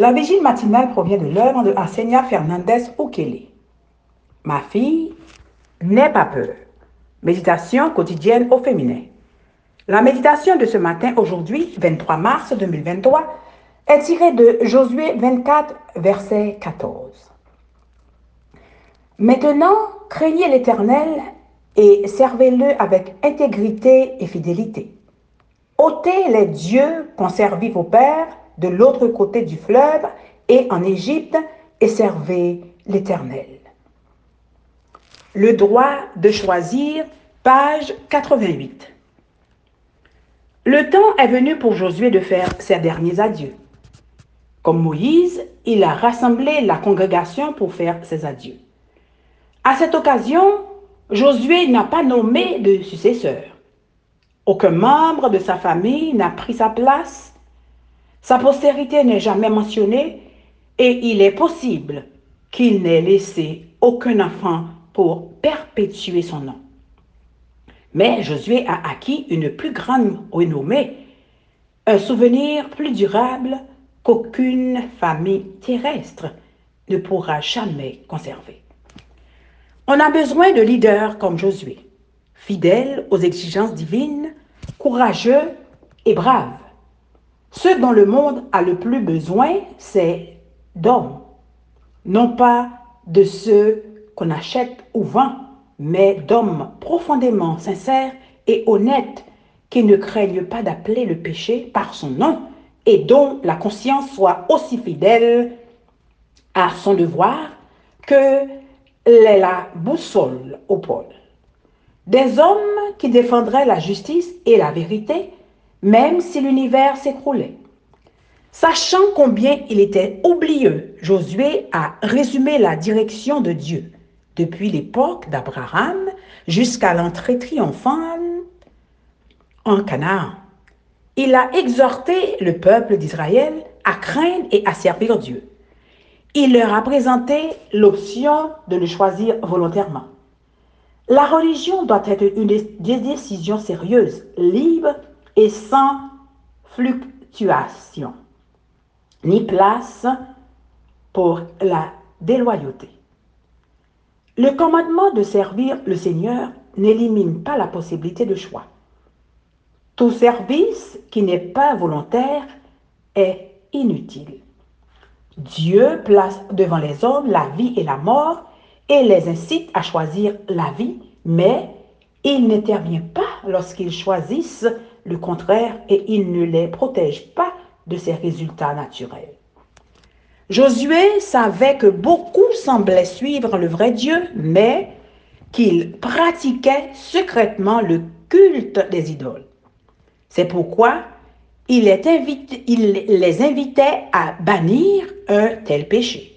La vigile matinale provient de l'œuvre de Arsenia Fernandez Ukele. Ma fille, n'aie pas peur. Méditation quotidienne au féminin. La méditation de ce matin, aujourd'hui, 23 mars 2023, est tirée de Josué 24, verset 14. Maintenant, craignez l'Éternel et servez-le avec intégrité et fidélité. ôtez les dieux qu'ont servi vos pères de l'autre côté du fleuve et en Égypte et servez l'Éternel. Le droit de choisir, page 88. Le temps est venu pour Josué de faire ses derniers adieux. Comme Moïse, il a rassemblé la congrégation pour faire ses adieux. À cette occasion, Josué n'a pas nommé de successeur. Aucun membre de sa famille n'a pris sa place. Sa postérité n'est jamais mentionnée et il est possible qu'il n'ait laissé aucun enfant pour perpétuer son nom. Mais Josué a acquis une plus grande renommée, un souvenir plus durable qu'aucune famille terrestre ne pourra jamais conserver. On a besoin de leaders comme Josué, fidèles aux exigences divines, courageux et braves. Ce dont le monde a le plus besoin, c'est d'hommes, non pas de ceux qu'on achète ou vend, mais d'hommes profondément sincères et honnêtes qui ne craignent pas d'appeler le péché par son nom et dont la conscience soit aussi fidèle à son devoir que la boussole au pôle. Des hommes qui défendraient la justice et la vérité, même si l'univers s'écroulait. Sachant combien il était oublieux, Josué a résumé la direction de Dieu depuis l'époque d'Abraham jusqu'à l'entrée triomphale en Canaan. Il a exhorté le peuple d'Israël à craindre et à servir Dieu. Il leur a présenté l'option de le choisir volontairement. La religion doit être une décision sérieuse, libre et sans fluctuation, ni place pour la déloyauté. Le commandement de servir le Seigneur n'élimine pas la possibilité de choix. Tout service qui n'est pas volontaire est inutile. Dieu place devant les hommes la vie et la mort et les incite à choisir la vie, mais il n'intervient pas lorsqu'ils choisissent le contraire et il ne les protège pas de ces résultats naturels. Josué savait que beaucoup semblaient suivre le vrai Dieu, mais qu'ils pratiquaient secrètement le culte des idoles. C'est pourquoi il, les invitait à bannir un tel péché.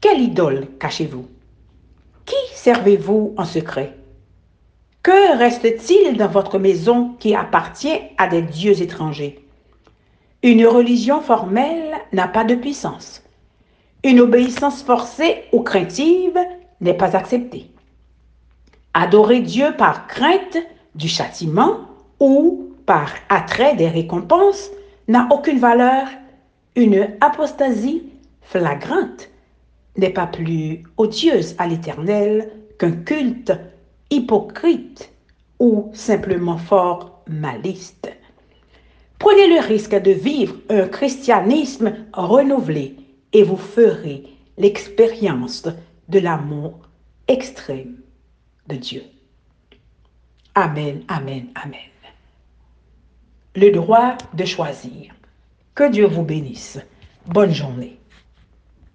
Quelle idole cachez-vous? Qui servez-vous en secret? Que reste-t-il dans votre maison qui appartient à des dieux étrangers? Une religion formelle n'a pas de puissance. Une obéissance forcée ou craintive n'est pas acceptée. Adorer Dieu par crainte du châtiment ou par attrait des récompenses n'a aucune valeur. Une apostasie flagrante n'est pas plus odieuse à l'Éternel qu'un culte hypocrite ou simplement fort maliste. Prenez le risque de vivre un christianisme renouvelé et vous ferez l'expérience de l'amour extrême de Dieu. Amen, amen, amen. Le droit de choisir. Que Dieu vous bénisse. Bonne journée.